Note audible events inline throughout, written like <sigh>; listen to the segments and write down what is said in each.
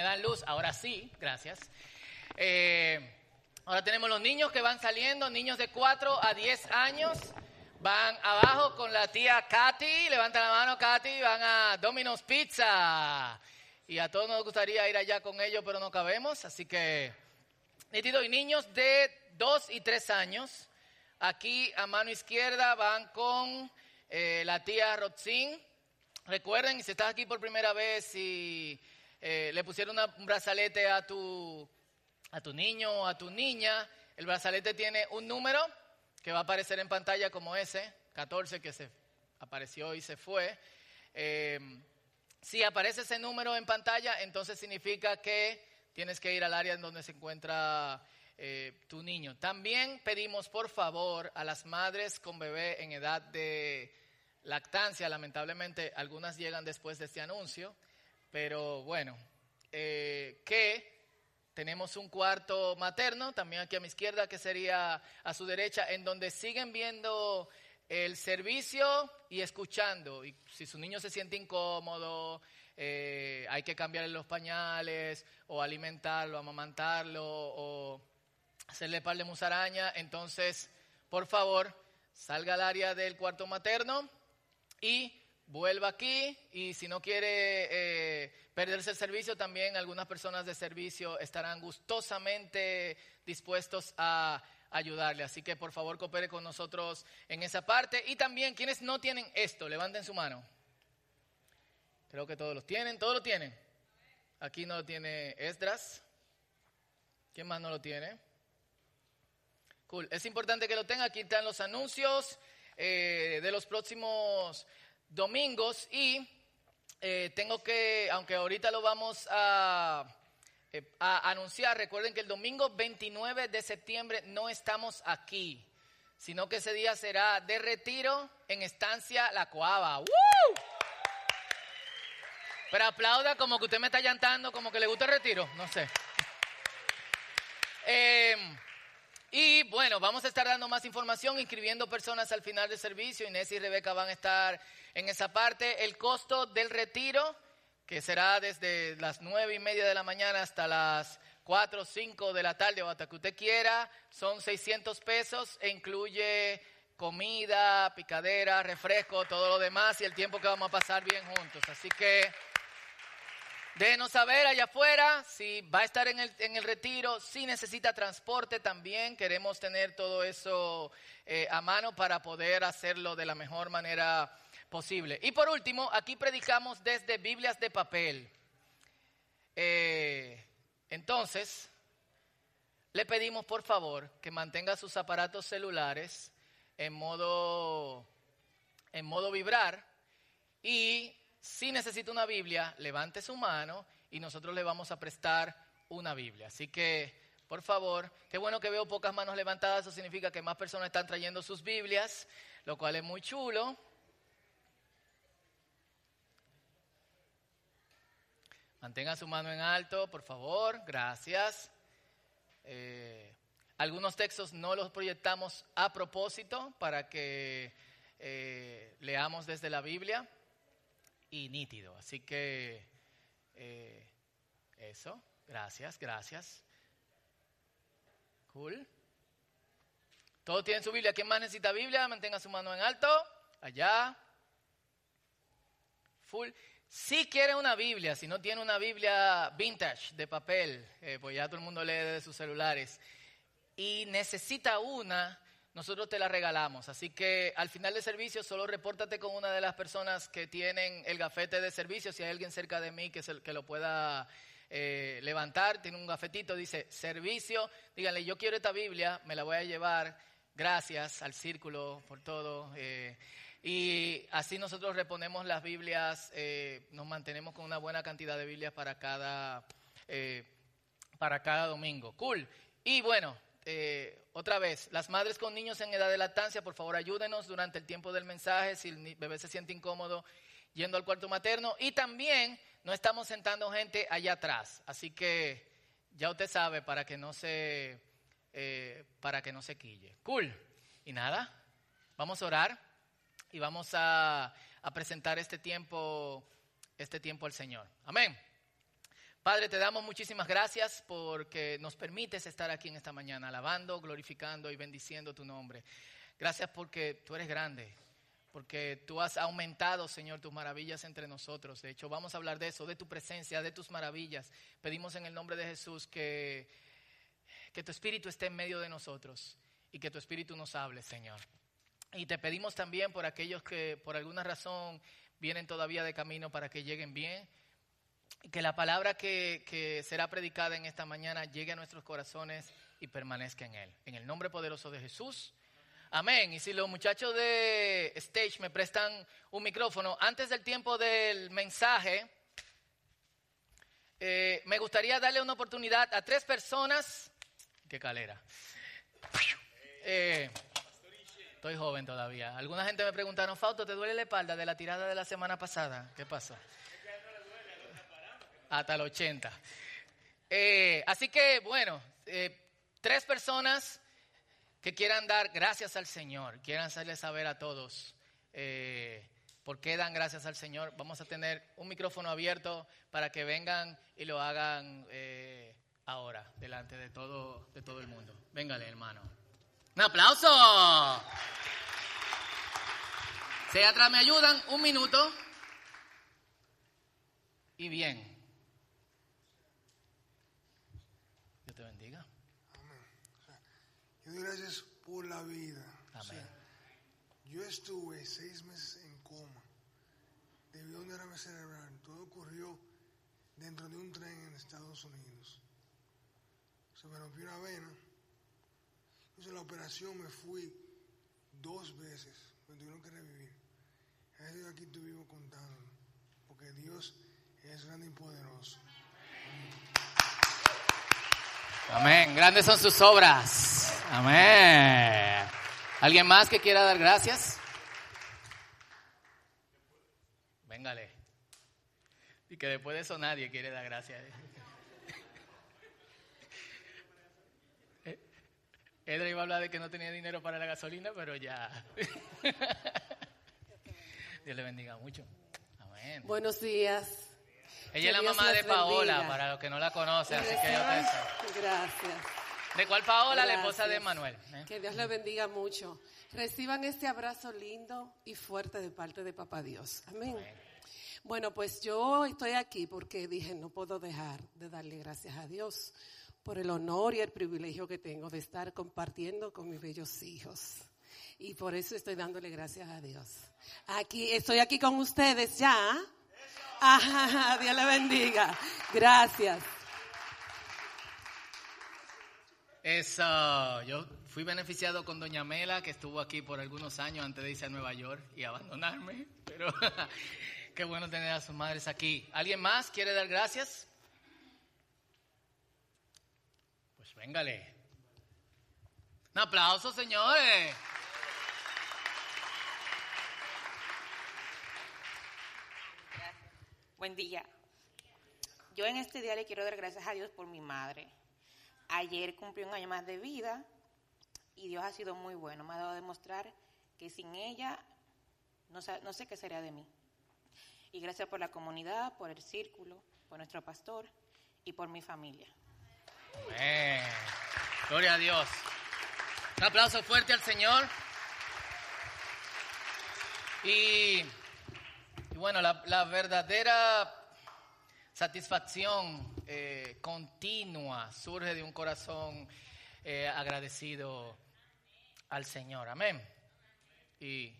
me dan luz, ahora sí, gracias. Eh, ahora tenemos los niños que van saliendo, niños de 4 a 10 años. Van abajo con la tía Katy, levanta la mano Katy, van a Domino's Pizza. Y a todos nos gustaría ir allá con ellos, pero no cabemos, así que... Y niños de 2 y 3 años, aquí a mano izquierda van con eh, la tía Rotzin. Recuerden, si estás aquí por primera vez y eh, le pusieron un brazalete a tu, a tu niño o a tu niña, el brazalete tiene un número que va a aparecer en pantalla como ese, 14 que se apareció y se fue. Eh, si aparece ese número en pantalla, entonces significa que tienes que ir al área en donde se encuentra eh, tu niño. También pedimos, por favor, a las madres con bebé en edad de lactancia, lamentablemente algunas llegan después de este anuncio, pero bueno, eh, que tenemos un cuarto materno, también aquí a mi izquierda, que sería a su derecha, en donde siguen viendo el servicio y escuchando. Y si su niño se siente incómodo, eh, hay que cambiarle los pañales, o alimentarlo, amamantarlo, o hacerle par de musaraña, entonces, por favor, salga al área del cuarto materno y vuelva aquí y si no quiere eh, perderse el servicio, también algunas personas de servicio estarán gustosamente dispuestos a ayudarle. Así que por favor coopere con nosotros en esa parte. Y también quienes no tienen esto, levanten su mano. Creo que todos los tienen, todos lo tienen. Aquí no lo tiene Esdras. ¿Quién más no lo tiene? Cool. Es importante que lo tenga. Aquí están los anuncios eh, de los próximos domingos y eh, tengo que, aunque ahorita lo vamos a, eh, anunciar, recuerden que el domingo 29 de septiembre no estamos aquí, sino que ese día será de retiro en Estancia La Coaba. Pero aplauda como que usted me está llantando, como que le gusta el retiro, no sé. Eh, y bueno, vamos a estar dando más información, inscribiendo personas al final del servicio. Inés y Rebeca van a estar en esa parte. El costo del retiro, que será desde las nueve y media de la mañana hasta las cuatro o cinco de la tarde o hasta que usted quiera, son 600 pesos e incluye comida, picadera, refresco, todo lo demás y el tiempo que vamos a pasar bien juntos. Así que... Déjenos saber allá afuera si va a estar en el, en el retiro, si necesita transporte también. Queremos tener todo eso eh, a mano para poder hacerlo de la mejor manera posible. Y por último, aquí predicamos desde Biblias de papel. Eh, entonces, le pedimos por favor que mantenga sus aparatos celulares en modo, en modo vibrar y si necesita una Biblia, levante su mano y nosotros le vamos a prestar una Biblia. Así que, por favor, qué bueno que veo pocas manos levantadas, eso significa que más personas están trayendo sus Biblias, lo cual es muy chulo. Mantenga su mano en alto, por favor, gracias. Eh, algunos textos no los proyectamos a propósito para que eh, leamos desde la Biblia y nítido. Así que eh, eso, gracias, gracias. Cool. Todos tienen su Biblia. ¿Quién más necesita Biblia? Mantenga su mano en alto. Allá. Full. Si quiere una Biblia, si no tiene una Biblia vintage de papel, eh, pues ya todo el mundo lee desde sus celulares, y necesita una, nosotros te la regalamos. Así que al final del servicio solo repórtate con una de las personas que tienen el gafete de servicio, si hay alguien cerca de mí que, se, lo pueda eh, levantar, tiene un gafetito, dice servicio, díganle, yo quiero esta Biblia, me la voy a llevar, gracias al círculo por todo. Eh, y así nosotros reponemos las Biblias, eh, nos mantenemos con una buena cantidad de Biblias para cada, para cada domingo. Cool. Y bueno, eh, otra vez, las madres con niños en edad de lactancia, por favor ayúdenos durante el tiempo del mensaje si el bebé se siente incómodo yendo al cuarto materno. Y también no estamos sentando gente allá atrás, así que ya usted sabe para que no se, eh, para que no se quille. Cool. Y nada, vamos a orar y vamos a, a presentar este tiempo, este tiempo al Señor. Amén. Padre, te damos muchísimas gracias porque nos permites estar aquí en esta mañana, alabando, glorificando y bendiciendo tu nombre. Gracias porque tú eres grande, porque tú has aumentado, Señor, tus maravillas entre nosotros. De hecho, vamos a hablar de eso, de tu presencia, de tus maravillas. Pedimos en el nombre de Jesús que, que tu Espíritu esté en medio de nosotros y que tu Espíritu nos hable, Señor. Y te pedimos también por aquellos que por alguna razón vienen todavía de camino para que lleguen bien. Que la palabra que, será predicada en esta mañana llegue a nuestros corazones y permanezca en él. En el nombre poderoso de Jesús. Amén. Y si los muchachos de Stage me prestan un micrófono, antes del tiempo del mensaje, eh, me gustaría darle una oportunidad a tres personas. Qué calera. Eh, estoy joven todavía. Alguna gente me preguntaron, Fausto, ¿te duele la espalda de la tirada de la semana pasada? ¿Qué pasó? Hasta el 80. Eh, así que, bueno, tres personas que quieran dar gracias al Señor, quieran hacerle saber a todos eh, por qué dan gracias al Señor. Vamos a tener un micrófono abierto para que vengan y lo hagan eh, ahora, delante de todo, de todo el mundo. Véngale, hermano. Un aplauso. Si atrás me ayudan, un minuto. Y bien. Dios te bendiga. Doy gracias por la vida. O sea, yo estuve seis meses en coma debido a un derrame cerebral. Todo ocurrió dentro de un tren en Estados Unidos. Se me rompió una vena. Entonces la operación me fui dos veces. Me tuvieron que revivir. Eso aquí vivo contando. Porque Dios es grande y poderoso. Amén. Grandes son sus obras. Amén. ¿Alguien más que quiera dar gracias? Véngale. Y que después de eso nadie quiere dar gracias. <laughs> Edra iba a hablar de que no tenía dinero para la gasolina, pero ya. <laughs> Dios le bendiga mucho. Amén. Buenos días. Ella es la mamá de Paola, para los que no la conocen, así que yo Gracias. ¿De cuál Paola? La esposa de Manuel. ¿eh? Que Dios le bendiga mucho. Reciban este abrazo lindo y fuerte de parte de Papá Dios. Amén. Bueno, pues yo estoy aquí porque dije, no puedo dejar de darle gracias a Dios por el honor y el privilegio que tengo de estar compartiendo con mis bellos hijos. Y por eso estoy dándole gracias a Dios. Aquí, estoy aquí con ustedes ya. Ajá, Dios le bendiga. Gracias. Eso, yo fui beneficiado con Doña Mela, que estuvo aquí por algunos años antes de irse a Nueva York y abandonarme, pero <laughs> qué bueno tener a sus madres aquí. ¿Alguien más quiere dar gracias? Pues véngale. Un aplauso, señores. Buen día. Yo en este día le quiero dar gracias a Dios por mi madre. Ayer cumplió un año más de vida y Dios ha sido muy bueno. Me ha dado a demostrar que sin ella no sé, qué sería de mí. Y gracias por la comunidad, por el círculo, por nuestro pastor y por mi familia. Gloria a Dios. Un aplauso fuerte al Señor. Y bueno, la, verdadera satisfacción eh, continua surge de un corazón eh, agradecido al Señor. Amén. Y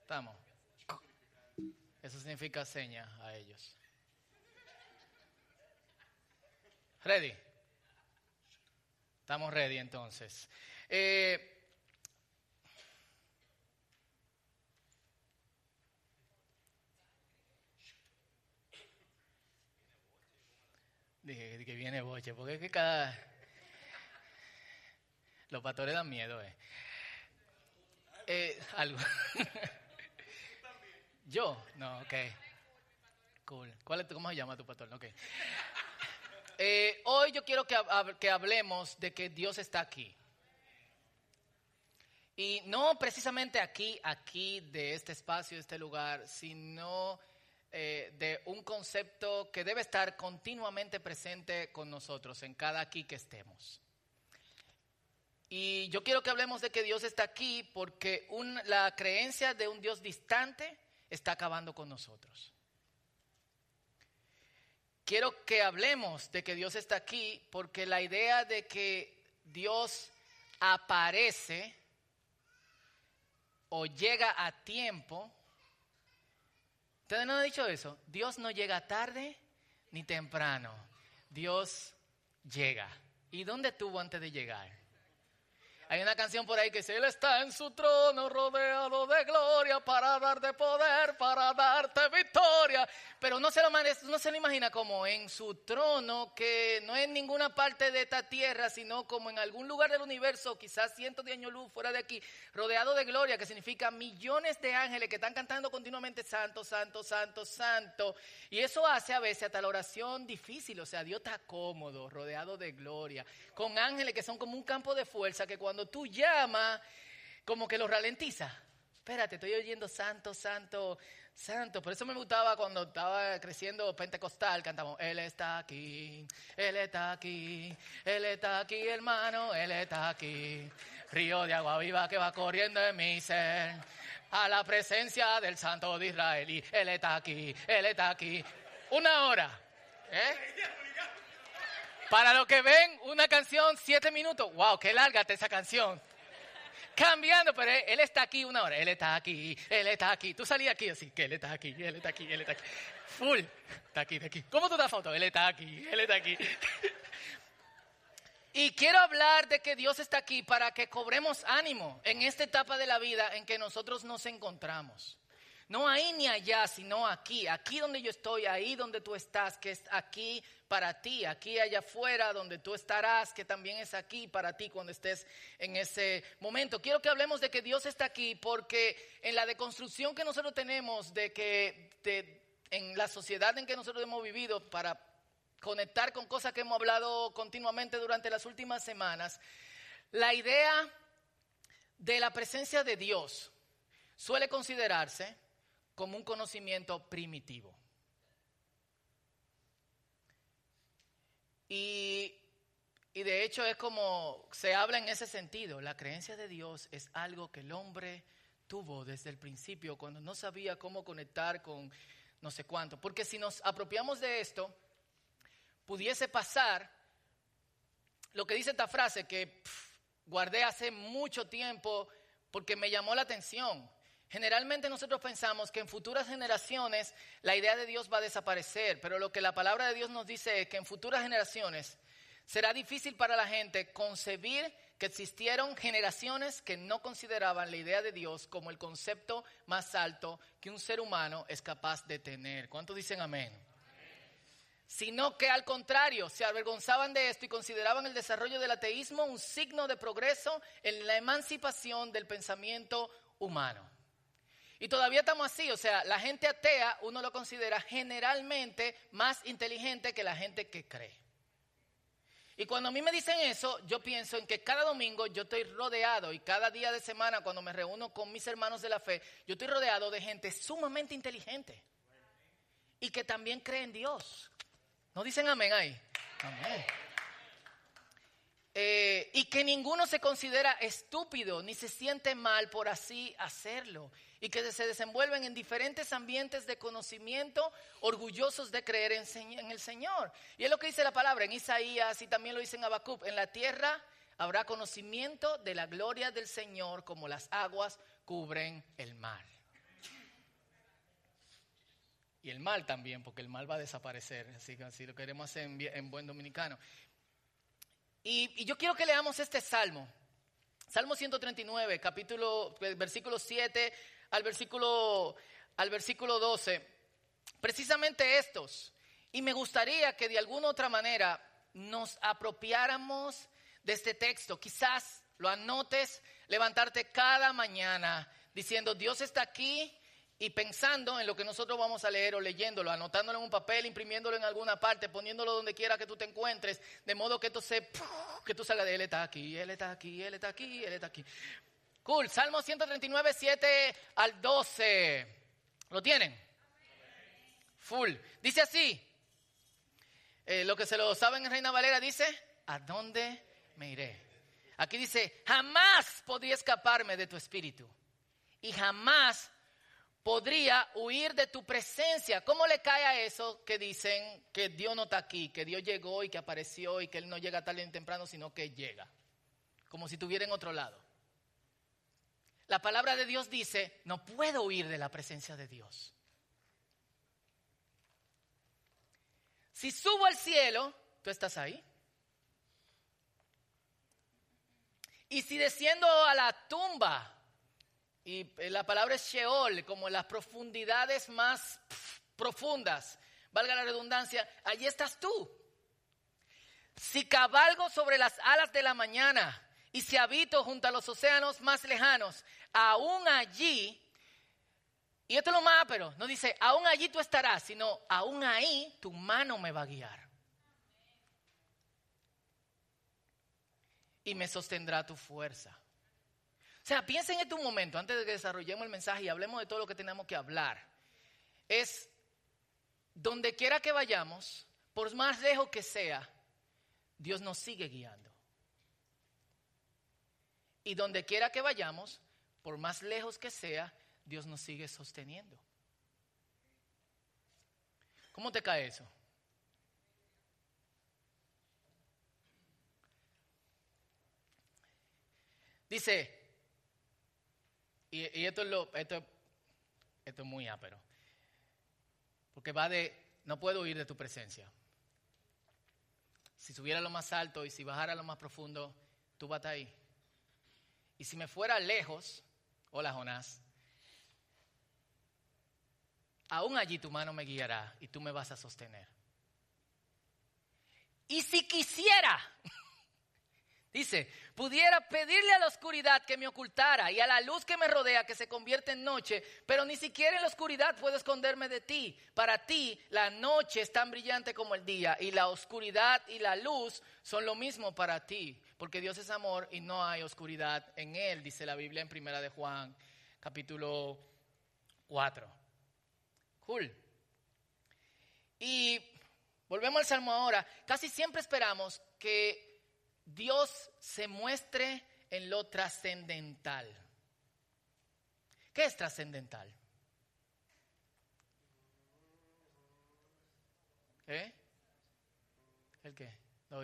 estamos. Eso significa seña a ellos. Ready. Estamos ready entonces. Eh, Dije que viene boche, porque es que cada... Los pastores dan miedo, eh. eh algo. <laughs> ¿Yo? No, ok. Cool. ¿Cuál ¿Cómo se llama tu pastor? Ok. Eh, hoy yo quiero que, que hablemos de que Dios está aquí. Y no precisamente aquí, aquí, de este espacio, de este lugar, sino eh, de un concepto que debe estar continuamente presente con nosotros en cada aquí que estemos. Y yo quiero que hablemos de que Dios está aquí porque la creencia de un Dios distante está acabando con nosotros. Quiero que hablemos de que Dios está aquí porque la idea de que Dios aparece o llega a tiempo. ¿Ustedes no han dicho eso? Dios no llega tarde ni temprano. Dios llega. ¿Y dónde estuvo antes de llegar? Hay una canción por ahí que dice, Él está en su trono rodeado de gloria para darte poder, para darte victoria. Pero no se, lo, no se lo imagina como en su trono, que no es ninguna parte de esta tierra, sino como en algún lugar del universo, quizás cientos de años luz fuera de aquí, rodeado de gloria, que significa millones de ángeles que están cantando continuamente santo, santo, santo, santo. Y eso hace a veces hasta la oración difícil, o sea, Dios está cómodo, rodeado de gloria, con ángeles que son como un campo de fuerza que cuando tú llamas, como que lo ralentiza. Espérate, estoy oyendo santo, santo, santo. Por eso me gustaba cuando estaba creciendo pentecostal, cantamos, Él está aquí, Él está aquí, Él está aquí, hermano, Él está aquí. Río de agua viva que va corriendo en mi ser. A la presencia del Santo de Israel. Y Él está aquí, Él está aquí. Una hora. ¿eh? Para los que ven una canción, siete minutos. ¡Wow! ¡Qué larga esa canción! Cambiando, pero él, está aquí una hora. Él está aquí, él está aquí. Tú salías aquí así, que él está aquí, él está aquí, él está aquí. Full. Está aquí, está aquí. ¿Cómo tú das foto? Él está aquí, él está aquí. <laughs> Y quiero hablar de que Dios está aquí para que cobremos ánimo en esta etapa de la vida en que nosotros nos encontramos. No ahí ni allá, sino aquí, aquí donde yo estoy, ahí donde tú estás, que es aquí para ti, aquí allá afuera donde tú estarás, que también es aquí para ti cuando estés en ese momento. Quiero que hablemos de que Dios está aquí porque en la deconstrucción que nosotros tenemos de que en la sociedad en que nosotros hemos vivido para conectar con cosas que hemos hablado continuamente durante las últimas semanas, la idea de la presencia de Dios suele considerarse como un conocimiento primitivo. Y, de hecho es como se habla en ese sentido. La creencia de Dios es algo que el hombre tuvo desde el principio, cuando no sabía cómo conectar con no sé cuánto. Porque si nos apropiamos de esto, pudiese pasar lo que dice esta frase que guardé hace mucho tiempo porque me llamó la atención. Generalmente nosotros pensamos que en futuras generaciones la idea de Dios va a desaparecer, pero lo que la palabra de Dios nos dice es que en futuras generaciones será difícil para la gente concebir que existieron generaciones que no consideraban la idea de Dios como el concepto más alto que un ser humano es capaz de tener. ¿Cuántos dicen amén? Sino que al contrario, se avergonzaban de esto y consideraban el desarrollo del ateísmo un signo de progreso en la emancipación del pensamiento humano. Y todavía estamos así, o sea, la gente atea uno lo considera generalmente más inteligente que la gente que cree. Y cuando a mí me dicen eso, yo pienso en que cada domingo yo estoy rodeado y cada día de semana cuando me reúno con mis hermanos de la fe, yo estoy rodeado de gente sumamente inteligente y que también cree en Dios. ¿No dicen amén ahí? Amén. Eh, y que ninguno se considera estúpido ni se siente mal por así hacerlo y que se desenvuelven en diferentes ambientes de conocimiento, orgullosos de creer en, el Señor. Y es lo que dice la palabra en Isaías y también lo dice en Habacuc, en la tierra habrá conocimiento de la gloria del Señor como las aguas cubren el mar. Y el mal también, porque el mal va a desaparecer, así que así lo queremos hacer en, buen dominicano. Y, yo quiero que leamos este salmo. Salmo 139, capítulo, versículo 7 al versículo, al versículo 12, precisamente estos. Y me gustaría que de alguna otra manera nos apropiáramos de este texto. Quizás lo anotes, levantarte cada mañana diciendo, Dios está aquí y pensando en lo que nosotros vamos a leer o leyéndolo, anotándolo en un papel, imprimiéndolo en alguna parte, poniéndolo donde quiera que tú te encuentres, de modo que esto se, que tú salgas de Él está aquí, Él está aquí, Él está aquí, Él está aquí. Cool. Salmo 139, 7 al 12. ¿Lo tienen? Full. Dice así. Eh, lo que se lo saben en Reina Valera dice, ¿a dónde me iré? Aquí dice, jamás podría escaparme de tu espíritu. Y jamás podría huir de tu presencia. ¿Cómo le cae a eso que dicen que Dios no está aquí, que Dios llegó y que apareció y que Él no llega tarde ni temprano, sino que llega? Como si estuviera en otro lado. La palabra de Dios dice, no puedo huir de la presencia de Dios. Si subo al cielo, tú estás ahí. Y si desciendo a la tumba, y la palabra es Sheol, como las profundidades más profundas, valga la redundancia, allí estás tú. Si cabalgo sobre las alas de la mañana y si habito junto a los océanos más lejanos, aún allí, y esto es lo más pero, no dice, aún allí tú estarás, sino aún ahí tu mano me va a guiar. Y me sostendrá tu fuerza. Sea, piensen en este momento, antes de que desarrollemos el mensaje y hablemos de todo lo que tenemos que hablar. Es, donde quiera que vayamos, por más lejos que sea, Dios nos sigue guiando. Y donde quiera que vayamos, por más lejos que sea, Dios nos sigue sosteniendo. ¿Cómo te cae eso? Dice, y, esto, es lo, esto, esto es muy ápero, porque va de, no puedo huir de tu presencia. Si subiera a lo más alto y si bajara a lo más profundo, tú vas ahí. Y si me fuera lejos, hola Jonás, aún allí tu mano me guiará y tú me vas a sostener. Y si quisiera, Dice, pudiera pedirle a la oscuridad que me ocultara y a la luz que me rodea que se convierte en noche, pero ni siquiera en la oscuridad puedo esconderme de ti. Para ti la noche es tan brillante como el día y la oscuridad y la luz son lo mismo para ti, porque Dios es amor y no hay oscuridad en él, dice la Biblia en Primera de Juan, capítulo 4. Cool. Y volvemos al Salmo ahora. Casi siempre esperamos que Dios se muestre en lo trascendental. ¿Qué es trascendental? ¿Eh? ¿El qué? Lo.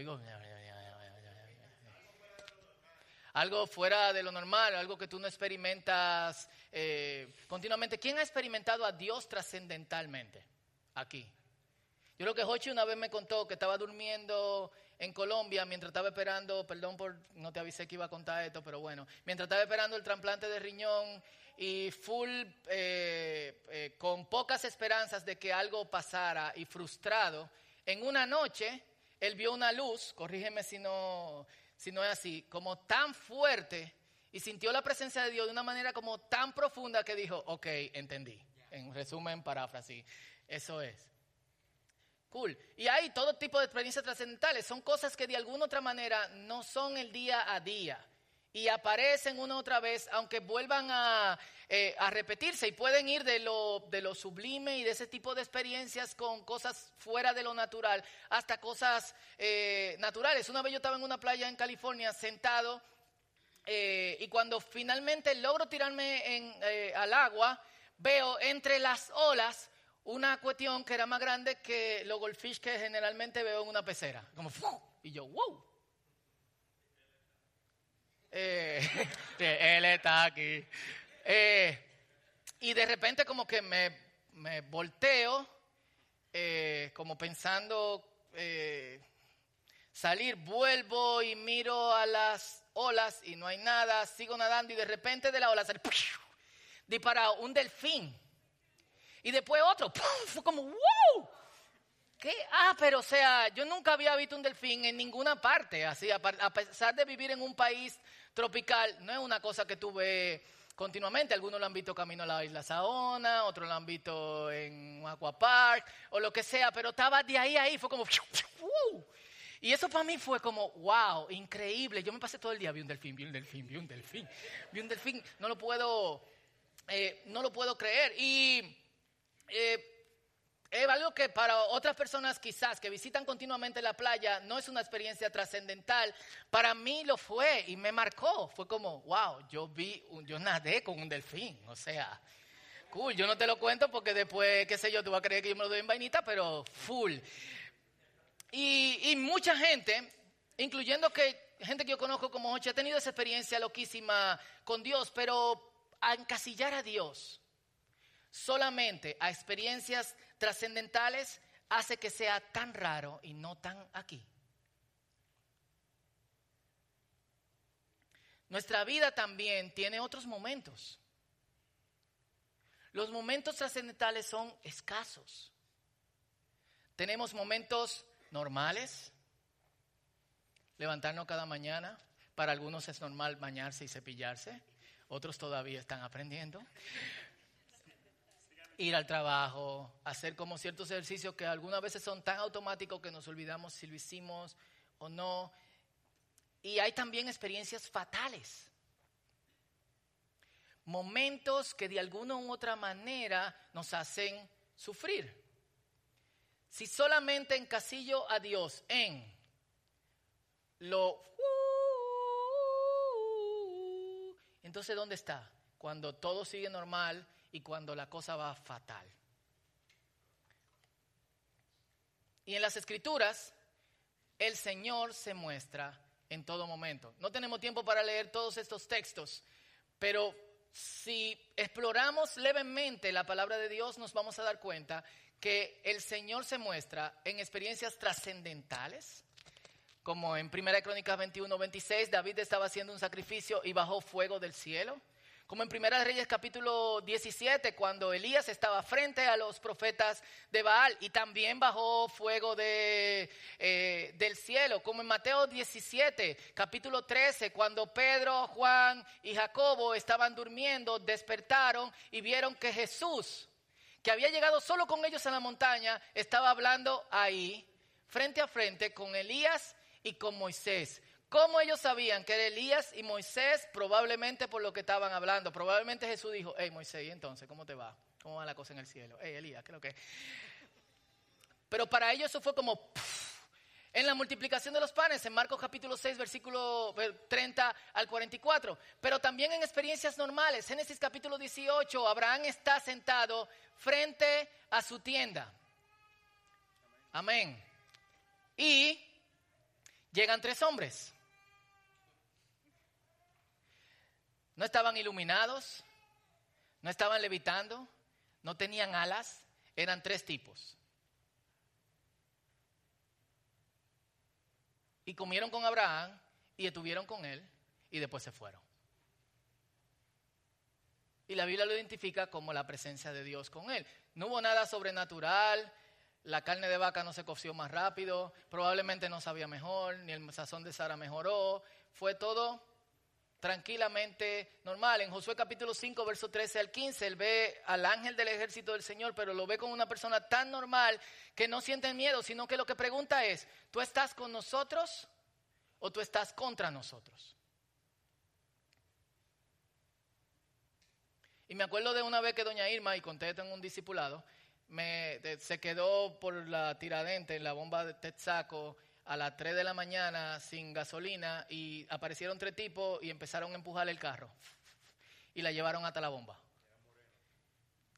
Algo fuera de lo normal, algo que tú no experimentas eh, continuamente. ¿Quién ha experimentado a Dios trascendentalmente? Aquí. Yo creo que Jochi una vez me contó que estaba durmiendo en Colombia mientras estaba esperando, perdón por no te avisé que iba a contar esto, pero bueno, mientras estaba esperando el trasplante de riñón y full, eh, eh, con pocas esperanzas de que algo pasara y frustrado, en una noche él vio una luz, corrígeme si no, si no es así, como tan fuerte y sintió la presencia de Dios de una manera como tan profunda que dijo, ok, entendí. En resumen, paráfrasis, eso es. Y hay todo tipo de experiencias trascendentales. Son cosas que de alguna otra manera no son el día a día. Y aparecen una otra vez, aunque vuelvan a, eh, repetirse y pueden ir de lo, de lo sublime y de ese tipo de experiencias con cosas fuera de lo natural hasta cosas eh, naturales. Una vez yo estaba en una playa en California sentado eh, y cuando finalmente logro tirarme al agua, veo entre las olas una cuestión que era más grande que los goldfish que generalmente veo en una pecera. Como, y yo, wow. Eh, <laughs> él está aquí. Eh, y de repente como que me, me volteo, eh, como pensando salir, vuelvo y miro a las olas y no hay nada, sigo nadando y de repente de la ola sale, dispara un delfín y después otro, fue como, ¡wow! ¿Qué? Ah, pero o sea, yo nunca había visto un delfín en ninguna parte, así, a pesar de vivir en un país tropical, no es una cosa que tuve continuamente. Algunos lo han visto camino a la isla Saona, otros lo han visto en un aquapark o lo que sea, pero estaba de ahí a ahí, fue como, ¡wow! Y eso para mí fue como, wow, increíble. Yo me pasé todo el día, vi un delfín, vi un delfín, vi un delfín, vi un delfín, no lo puedo, eh, no lo puedo creer. Y eh, es algo que para otras personas quizás que visitan continuamente la playa no es una experiencia trascendental. Para mí lo fue y me marcó. Fue como, wow, yo vi, yo nadé con un delfín. O sea, cool. Yo no te lo cuento porque después, qué sé yo, tú vas a creer que yo me lo doy en vainita, pero full. Y, y mucha gente, incluyendo que gente que yo conozco como Ocho, ha tenido esa experiencia loquísima con Dios, pero a encasillar a Dios solamente a experiencias trascendentales hace que sea tan raro y no tan aquí. Nuestra vida también tiene otros momentos. Los momentos trascendentales son escasos. Tenemos momentos normales, levantarnos cada mañana. Para algunos es normal bañarse y cepillarse, otros todavía están aprendiendo ir al trabajo, hacer como ciertos ejercicios que algunas veces son tan automáticos que nos olvidamos si lo hicimos o no. Y hay también experiencias fatales. Momentos que de alguna u otra manera nos hacen sufrir. Si solamente encasillo a Dios en lo... entonces, ¿dónde está? Cuando todo sigue normal y cuando la cosa va fatal. Y en las escrituras, el Señor se muestra en todo momento. No tenemos tiempo para leer todos estos textos, pero si exploramos levemente la palabra de Dios, nos vamos a dar cuenta que el Señor se muestra en experiencias trascendentales, como en 1 Crónicas 21, 26, David estaba haciendo un sacrificio y bajó fuego del cielo. Como en Primera Reyes capítulo 17, cuando Elías estaba frente a los profetas de Baal y también bajó fuego de, eh, del cielo. Como en Mateo 17, capítulo 13, cuando Pedro, Juan y Jacobo estaban durmiendo, despertaron y vieron que Jesús, que había llegado solo con ellos a la montaña, estaba hablando ahí, frente a frente, con Elías y con Moisés. ¿Cómo ellos sabían que era Elías y Moisés? Probablemente por lo que estaban hablando. Probablemente Jesús dijo, hey Moisés, ¿y entonces cómo te va? ¿Cómo va la cosa en el cielo? Hey Elías, ¿qué lo que Pero para ellos eso fue como... en la multiplicación de los panes, en Marcos capítulo 6, versículo 30 al 44. Pero también en experiencias normales. Génesis capítulo 18, Abraham está sentado frente a su tienda. Amén. Y llegan tres hombres. No estaban iluminados, no estaban levitando, no tenían alas, eran tres tipos. Y comieron con Abraham y estuvieron con él y después se fueron. Y la Biblia lo identifica como la presencia de Dios con él. No hubo nada sobrenatural, la carne de vaca no se coció más rápido, probablemente no sabía mejor, ni el sazón de Sara mejoró, fue todo tranquilamente normal. En Josué capítulo 5, verso 13 al 15, él ve al ángel del ejército del Señor, pero lo ve como una persona tan normal que no siente miedo, sino que lo que pregunta es, ¿tú estás con nosotros o tú estás contra nosotros? Y me acuerdo de una vez que doña Irma, y conté esto un discipulado, me, se quedó por la tiradente en la bomba de Texaco a las 3 de la mañana sin gasolina y aparecieron tres tipos y empezaron a empujar el carro y la llevaron hasta la bomba.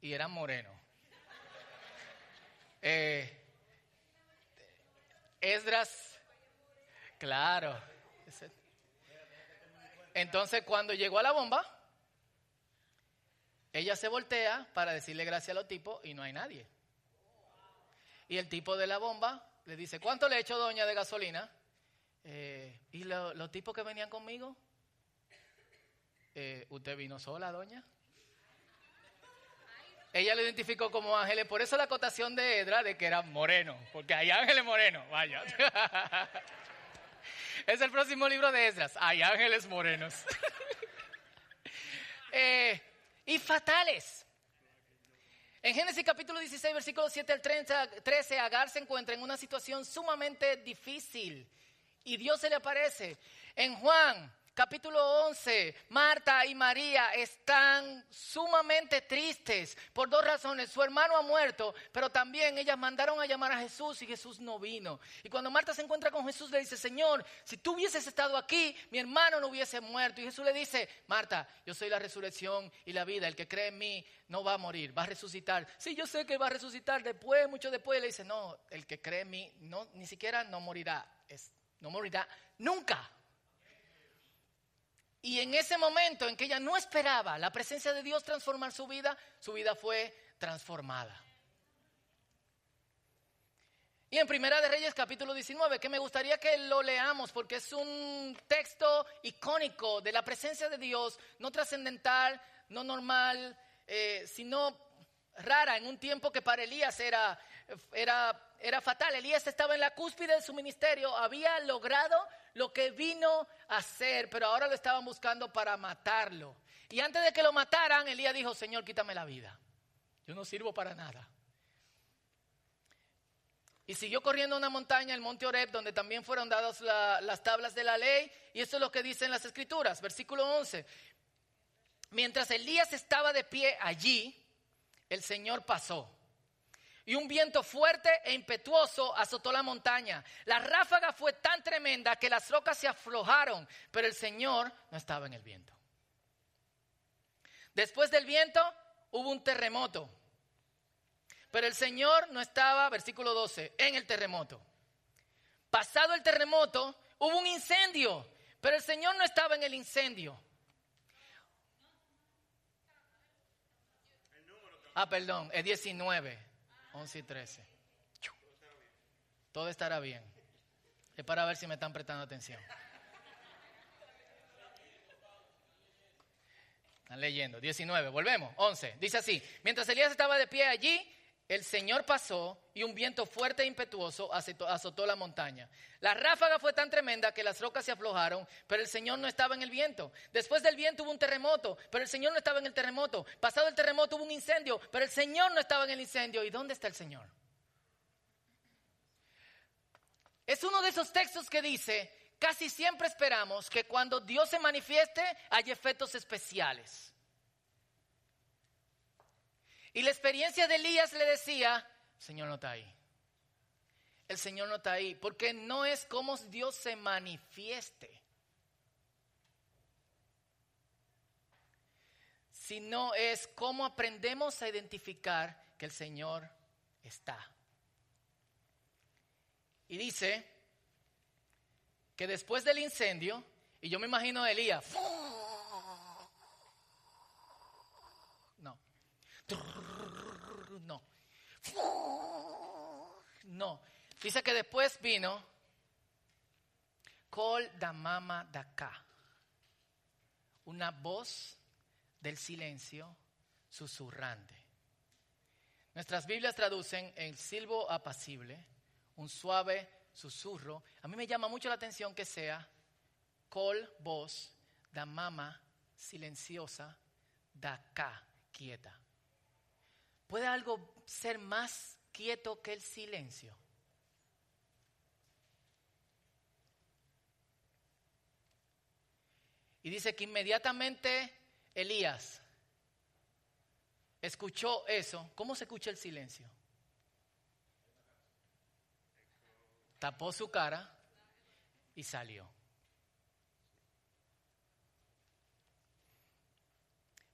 Y eran morenos. Eh, Esdras, claro. Entonces cuando llegó a la bomba, ella se voltea para decirle gracias a los tipos y no hay nadie. Y el tipo de la bomba le dice, ¿cuánto le hecho doña de gasolina? Eh, ¿Y los tipos que venían conmigo? Eh, ¿Usted vino sola, doña? Ella lo identificó como ángeles, por eso la acotación de Edra de que era moreno, porque hay ángeles morenos, vaya. <laughs> es el próximo libro de Esdras, hay ángeles morenos. <laughs> Eh, y fatales. En Génesis capítulo 16, versículo 7 al 13, Agar se encuentra en una situación sumamente difícil y Dios se le aparece. En Juan capítulo 11, Marta y María están sumamente tristes por dos razones. Su hermano ha muerto, pero también ellas mandaron a llamar a Jesús y Jesús no vino. Y cuando Marta se encuentra con Jesús le dice, Señor, si tú hubieses estado aquí, mi hermano no hubiese muerto. Y Jesús le dice, Marta, yo soy la resurrección y la vida. El que cree en mí no va a morir, va a resucitar. Sí, yo sé que va a resucitar después, mucho después. Le dice, no, el que cree en mí no, ni siquiera no morirá. Es, no morirá nunca. Y en ese momento en que ella no esperaba la presencia de Dios transformar su vida, su vida fue transformada. Y en Primera de Reyes capítulo 19, que me gustaría que lo leamos porque es un texto icónico de la presencia de Dios, no trascendental, no normal, eh, sino rara en un tiempo que para Elías era, era, era fatal. Elías estaba en la cúspide de su ministerio, había logrado lo que vino a hacer, pero ahora lo estaban buscando para matarlo. Y antes de que lo mataran, Elías dijo, Señor, quítame la vida. Yo no sirvo para nada. Y siguió corriendo una montaña, el monte Oreb, donde también fueron dadas las tablas de la ley. Y esto es lo que dicen las escrituras, versículo 11. Mientras Elías estaba de pie allí, el Señor pasó y un viento fuerte e impetuoso azotó la montaña. La ráfaga fue tan tremenda que las rocas se aflojaron, pero el Señor no estaba en el viento. Después del viento hubo un terremoto, pero el Señor no estaba, versículo 12, en el terremoto. Pasado el terremoto hubo un incendio, pero el Señor no estaba en el incendio. Ah, perdón, es 19. 11 y 13. Todo estará bien. Es para ver si me están prestando atención. Están leyendo. 19, volvemos. 11. Dice así. Mientras Elías estaba de pie allí, el Señor pasó y un viento fuerte e impetuoso azotó la montaña. La ráfaga fue tan tremenda que las rocas se aflojaron, pero el Señor no estaba en el viento. Después del viento hubo un terremoto, pero el Señor no estaba en el terremoto. Pasado el terremoto hubo un incendio, pero el Señor no estaba en el incendio. ¿Y dónde está el Señor? Es uno de esos textos que dice, casi siempre esperamos que cuando Dios se manifieste hay efectos especiales. Y la experiencia de Elías le decía, Señor no está ahí. El Señor no está ahí, porque no es como Dios se manifieste, sino es cómo aprendemos a identificar que el Señor está. Y dice que después del incendio, y yo me imagino a Elías, no. No. Dice que después vino Col da mama da acá. Una voz del silencio susurrante. Nuestras Biblias traducen el silbo apacible, un suave susurro. A mí me llama mucho la atención que sea col, voz, da mama, silenciosa, da acá, quieta. ¿Puede algo ser más quieto que el silencio? Y dice que inmediatamente Elías escuchó eso. ¿Cómo se escucha el silencio? Tapó su cara y salió.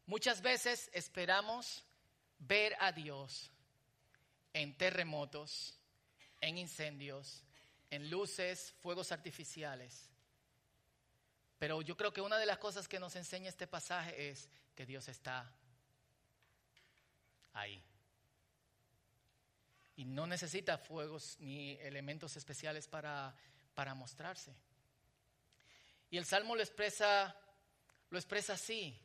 Muchas veces esperamos ver a Dios en terremotos, en incendios, en luces, fuegos artificiales. Pero yo creo que una de las cosas que nos enseña este pasaje es que Dios está ahí. Y no necesita fuegos ni elementos especiales para, para mostrarse. Y el Salmo lo expresa, lo expresa así.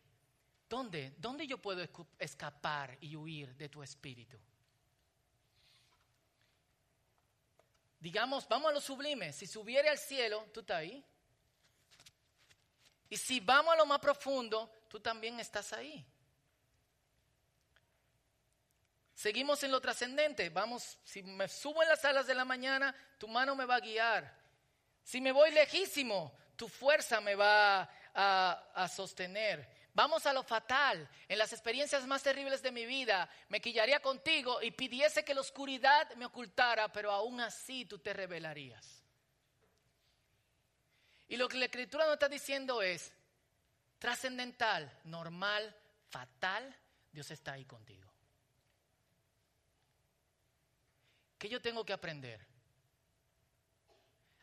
¿Dónde? ¿Dónde yo puedo escapar y huir de tu espíritu? Digamos, vamos a lo sublime. Si subiere al cielo, tú estás ahí. Y si vamos a lo más profundo, tú también estás ahí. Seguimos en lo trascendente. Vamos, si me subo en las alas de la mañana, tu mano me va a guiar. Si me voy lejísimo, tu fuerza me va a, a sostener. Vamos a lo fatal. En las experiencias más terribles de mi vida, me quillaría contigo y pidiese que la oscuridad me ocultara, pero aún así tú te revelarías. Y lo que la escritura nos está diciendo es, trascendental, normal, fatal, Dios está ahí contigo. ¿Qué yo tengo que aprender?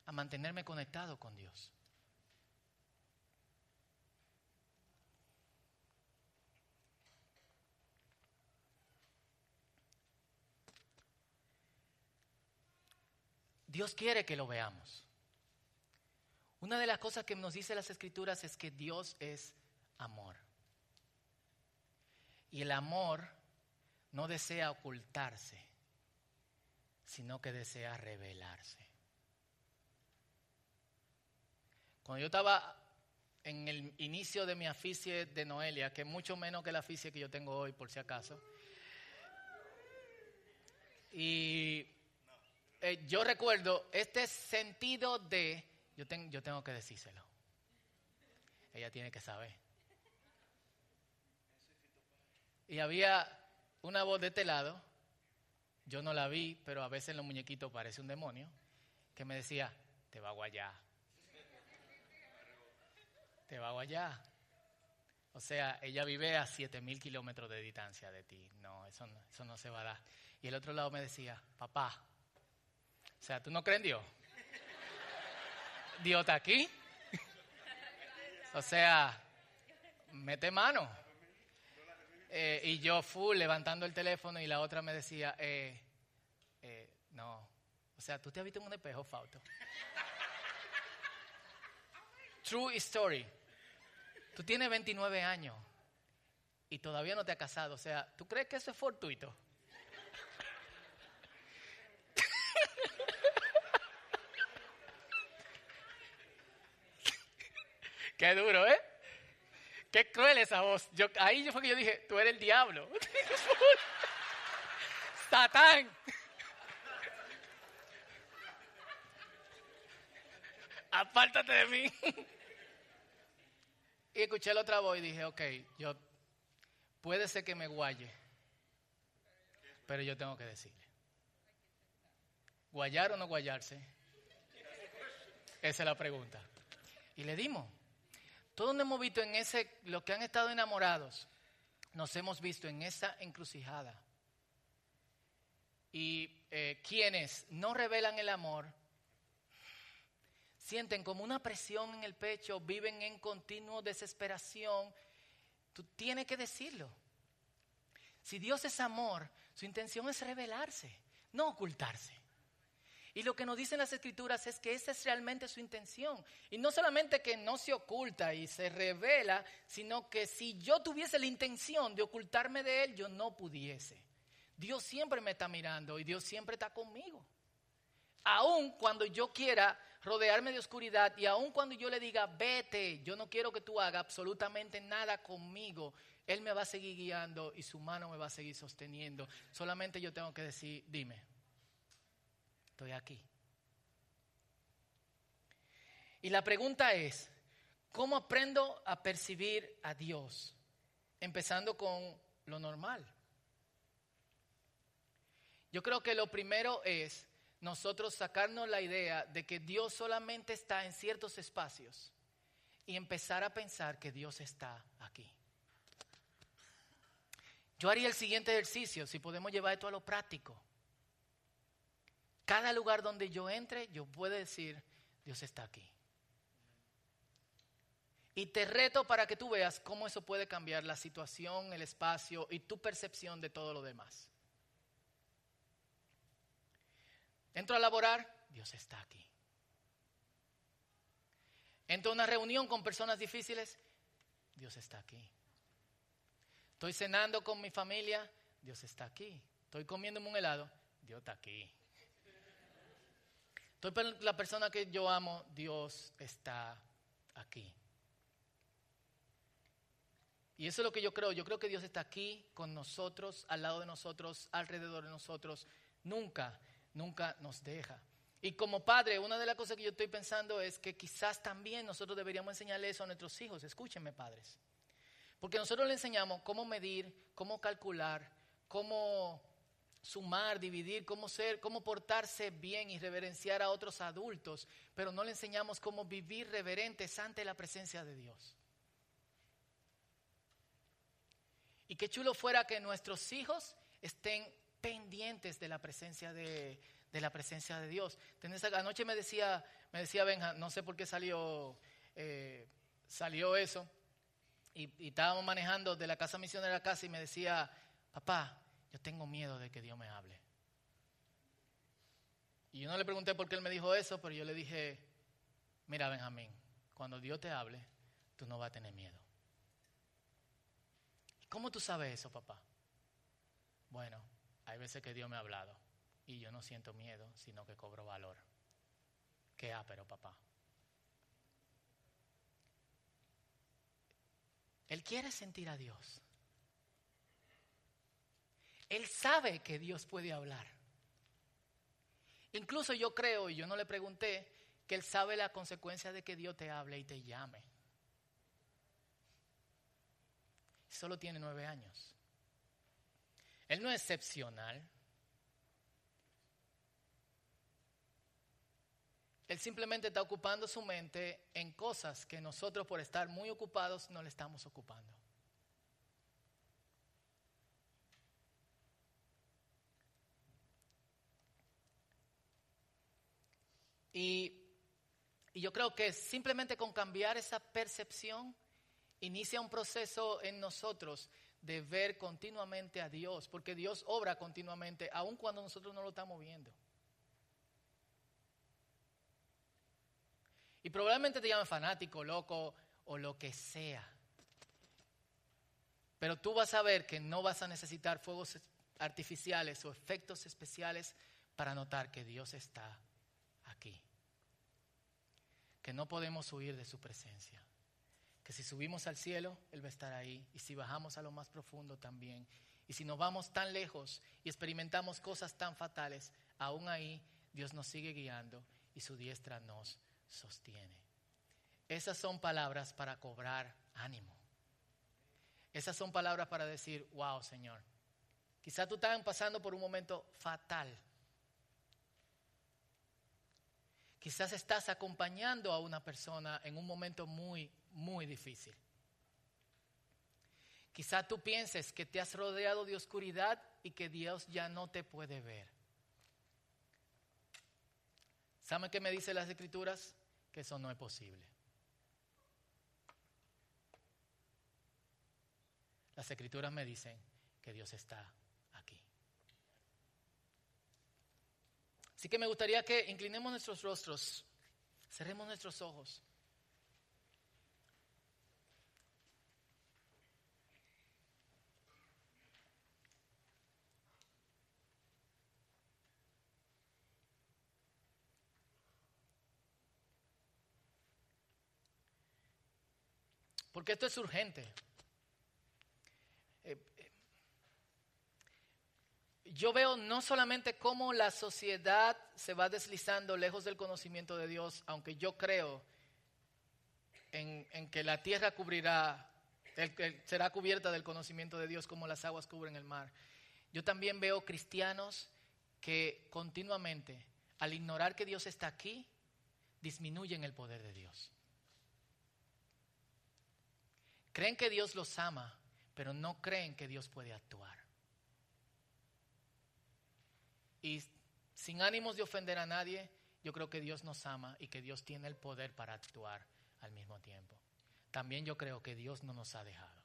A mantenerme conectado con Dios. Dios quiere que lo veamos. Una de las cosas que nos dice las escrituras es que Dios es amor. Y el amor no desea ocultarse, sino que desea revelarse. Cuando yo estaba en el inicio de mi aficie de Noelia, que es mucho menos que la aficie que yo tengo hoy, por si acaso, y eh, yo recuerdo este sentido de yo, yo tengo que decírselo. Ella tiene que saber. Y había una voz de este lado, yo no la vi, pero a veces en los muñequitos parece un demonio, que me decía, te va a guayar. Te va a guayar. O sea, ella vive a siete mil kilómetros de distancia de ti. No eso, no, eso no se va a dar. Y el otro lado me decía, papá, o sea, ¿tú no crees en Dios? Dios está aquí. O sea, mete mano. Eh, y yo full levantando el teléfono y la otra me decía, eh, eh, no, o sea, tú te has visto en un espejo, Fauto. True story. Tú tienes 29 años y todavía no te has casado. O sea, ¿tú crees que eso es fortuito? Qué duro, ¿eh? Qué cruel esa voz. Yo, ahí fue que yo dije, tú eres el diablo. <laughs> Satán. Apártate de mí. y escuché la otra voz y dije, ok, yo puede ser que me guaye, pero yo tengo que decirle. ¿Guayar o no guayarse? Esa es la pregunta. Y le dimos. Todos nos hemos visto en ese, los que han estado enamorados, nos hemos visto en esa encrucijada. Y eh, quienes no revelan el amor, sienten como una presión en el pecho, viven en continua desesperación. Tú tienes que decirlo. Si Dios es amor, su intención es revelarse, no ocultarse. Y lo que nos dicen las escrituras es que esa es realmente su intención. Y no solamente que no se oculta y se revela, sino que si yo tuviese la intención de ocultarme de Él, yo no pudiese. Dios siempre me está mirando y Dios siempre está conmigo. Aun cuando yo quiera rodearme de oscuridad y aun cuando yo le diga, vete, yo no quiero que tú hagas absolutamente nada conmigo, Él me va a seguir guiando y su mano me va a seguir sosteniendo. Solamente yo tengo que decir, dime, aquí. Y la pregunta es, ¿cómo aprendo a percibir a Dios? Empezando con lo normal. Yo creo que lo primero es nosotros sacarnos la idea de que Dios solamente está en ciertos espacios y empezar a pensar que Dios está aquí. Yo haría el siguiente ejercicio, si podemos llevar esto a lo práctico. Cada lugar donde yo entre, yo puedo decir, Dios está aquí. Y te reto para que tú veas cómo eso puede cambiar la situación, el espacio y tu percepción de todo lo demás. Entro a laborar, Dios está aquí. Entro a una reunión con personas difíciles, Dios está aquí. Estoy cenando con mi familia, Dios está aquí. Estoy comiéndome un helado, Dios está aquí. Estoy la persona que yo amo, Dios está aquí. Y eso es lo que yo creo. Yo creo que Dios está aquí con nosotros, al lado de nosotros, alrededor de nosotros. Nunca, nunca nos deja. Y como padre, una de las cosas que yo estoy pensando es que quizás también nosotros deberíamos enseñarle eso a nuestros hijos. Escúchenme, padres. Porque nosotros le enseñamos cómo medir, cómo calcular, cómo sumar, dividir, cómo ser, cómo portarse bien y reverenciar a otros adultos, pero no le enseñamos cómo vivir reverentes ante la presencia de Dios. Y qué chulo fuera que nuestros hijos estén pendientes de la presencia de, la presencia de Dios. Anoche me decía, me decía Benja, no sé por qué salió, eh, salió eso, y, estábamos manejando de la casa misionera a casa y me decía, papá, yo tengo miedo de que Dios me hable. Y yo no le pregunté por qué él me dijo eso, pero yo le dije, mira Benjamín, cuando Dios te hable, tú no vas a tener miedo. ¿Cómo tú sabes eso, papá? Bueno, hay veces que Dios me ha hablado y yo no siento miedo, sino que cobro valor. Qué pero papá. Él quiere sentir a Dios. Él sabe que Dios puede hablar. Incluso yo creo, y yo no le pregunté, que Él sabe la consecuencia de que Dios te hable y te llame. Solo tiene nueve años. Él no es excepcional. Él simplemente está ocupando su mente en cosas que nosotros por estar muy ocupados no le estamos ocupando. Y, yo creo que simplemente con cambiar esa percepción inicia un proceso en nosotros de ver continuamente a Dios, porque Dios obra continuamente, aun cuando nosotros no lo estamos viendo. Y probablemente te llamen fanático, loco o lo que sea. Pero tú vas a ver que no vas a necesitar fuegos artificiales o efectos especiales para notar que Dios está. Que no podemos huir de su presencia. Que si subimos al cielo, Él va a estar ahí. Y si bajamos a lo más profundo también. Y si nos vamos tan lejos y experimentamos cosas tan fatales, aún ahí Dios nos sigue guiando y su diestra nos sostiene. Esas son palabras para cobrar ánimo. Esas son palabras para decir, wow, Señor. Quizá tú estás pasando por un momento fatal Quizás estás acompañando a una persona en un momento muy, muy difícil. Quizás tú pienses que te has rodeado de oscuridad y que Dios ya no te puede ver. ¿Saben qué me dicen las escrituras? Que eso no es posible. Las escrituras me dicen que Dios está Así que me gustaría que inclinemos nuestros rostros, cerremos nuestros ojos. Porque esto es urgente. Yo veo no solamente cómo la sociedad se va deslizando lejos del conocimiento de Dios, aunque yo creo en, que la tierra cubrirá, será cubierta del conocimiento de Dios como las aguas cubren el mar. Yo también veo cristianos que continuamente, al ignorar que Dios está aquí, disminuyen el poder de Dios. Creen que Dios los ama, pero no creen que Dios puede actuar. Y sin ánimos de ofender a nadie, yo creo que Dios nos ama y que Dios tiene el poder para actuar al mismo tiempo. También yo creo que Dios no nos ha dejado.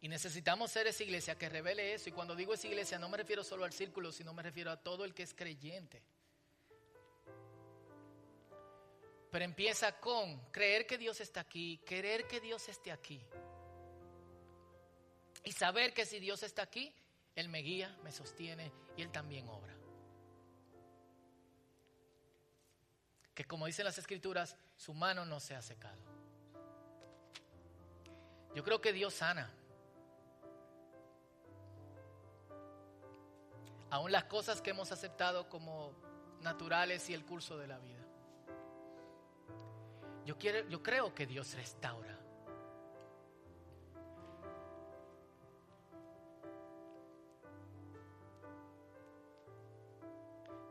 Y necesitamos ser esa iglesia que revele eso. Y cuando digo esa iglesia no me refiero solo al círculo, sino me refiero a todo el que es creyente. Pero empieza con creer que Dios está aquí, querer que Dios esté aquí. Y saber que si Dios está aquí, Él me guía, me sostiene y Él también obra. Que como dicen las escrituras, su mano no se ha secado. Yo creo que Dios sana. aún las cosas que hemos aceptado como naturales y el curso de la vida. Yo, quiero, yo creo que Dios restaura.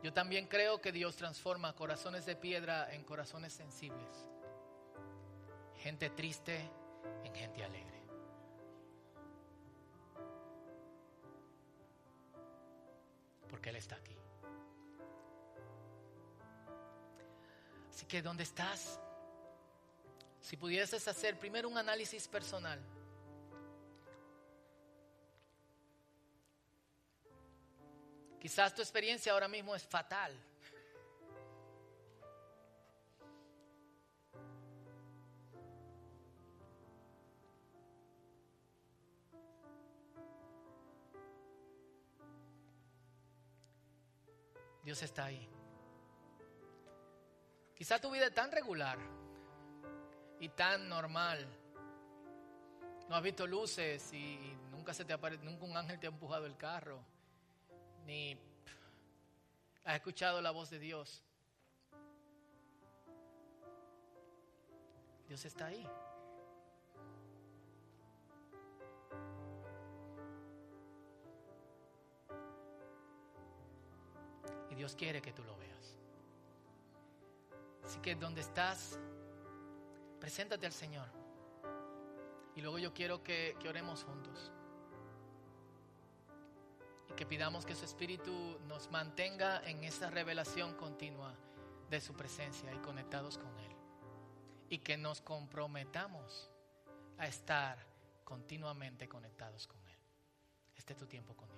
Yo también creo que Dios transforma corazones de piedra en corazones sensibles. Gente triste en gente alegre. Porque Él está aquí. Así que ¿dónde estás? Si pudieses hacer primero un análisis personal. Quizás tu experiencia ahora mismo es fatal. Dios está ahí. Quizás tu vida es tan regular y tan normal. No has visto luces y nunca se te nunca un ángel te ha empujado el carro ni has escuchado la voz de Dios. Dios está ahí. Y Dios quiere que tú lo veas. Así que donde estás, preséntate al Señor. Y luego yo quiero que, que oremos juntos que pidamos que su Espíritu nos mantenga en esa revelación continua de su presencia y conectados con Él. Y que nos comprometamos a estar continuamente conectados con Él. Este es tu tiempo con Dios.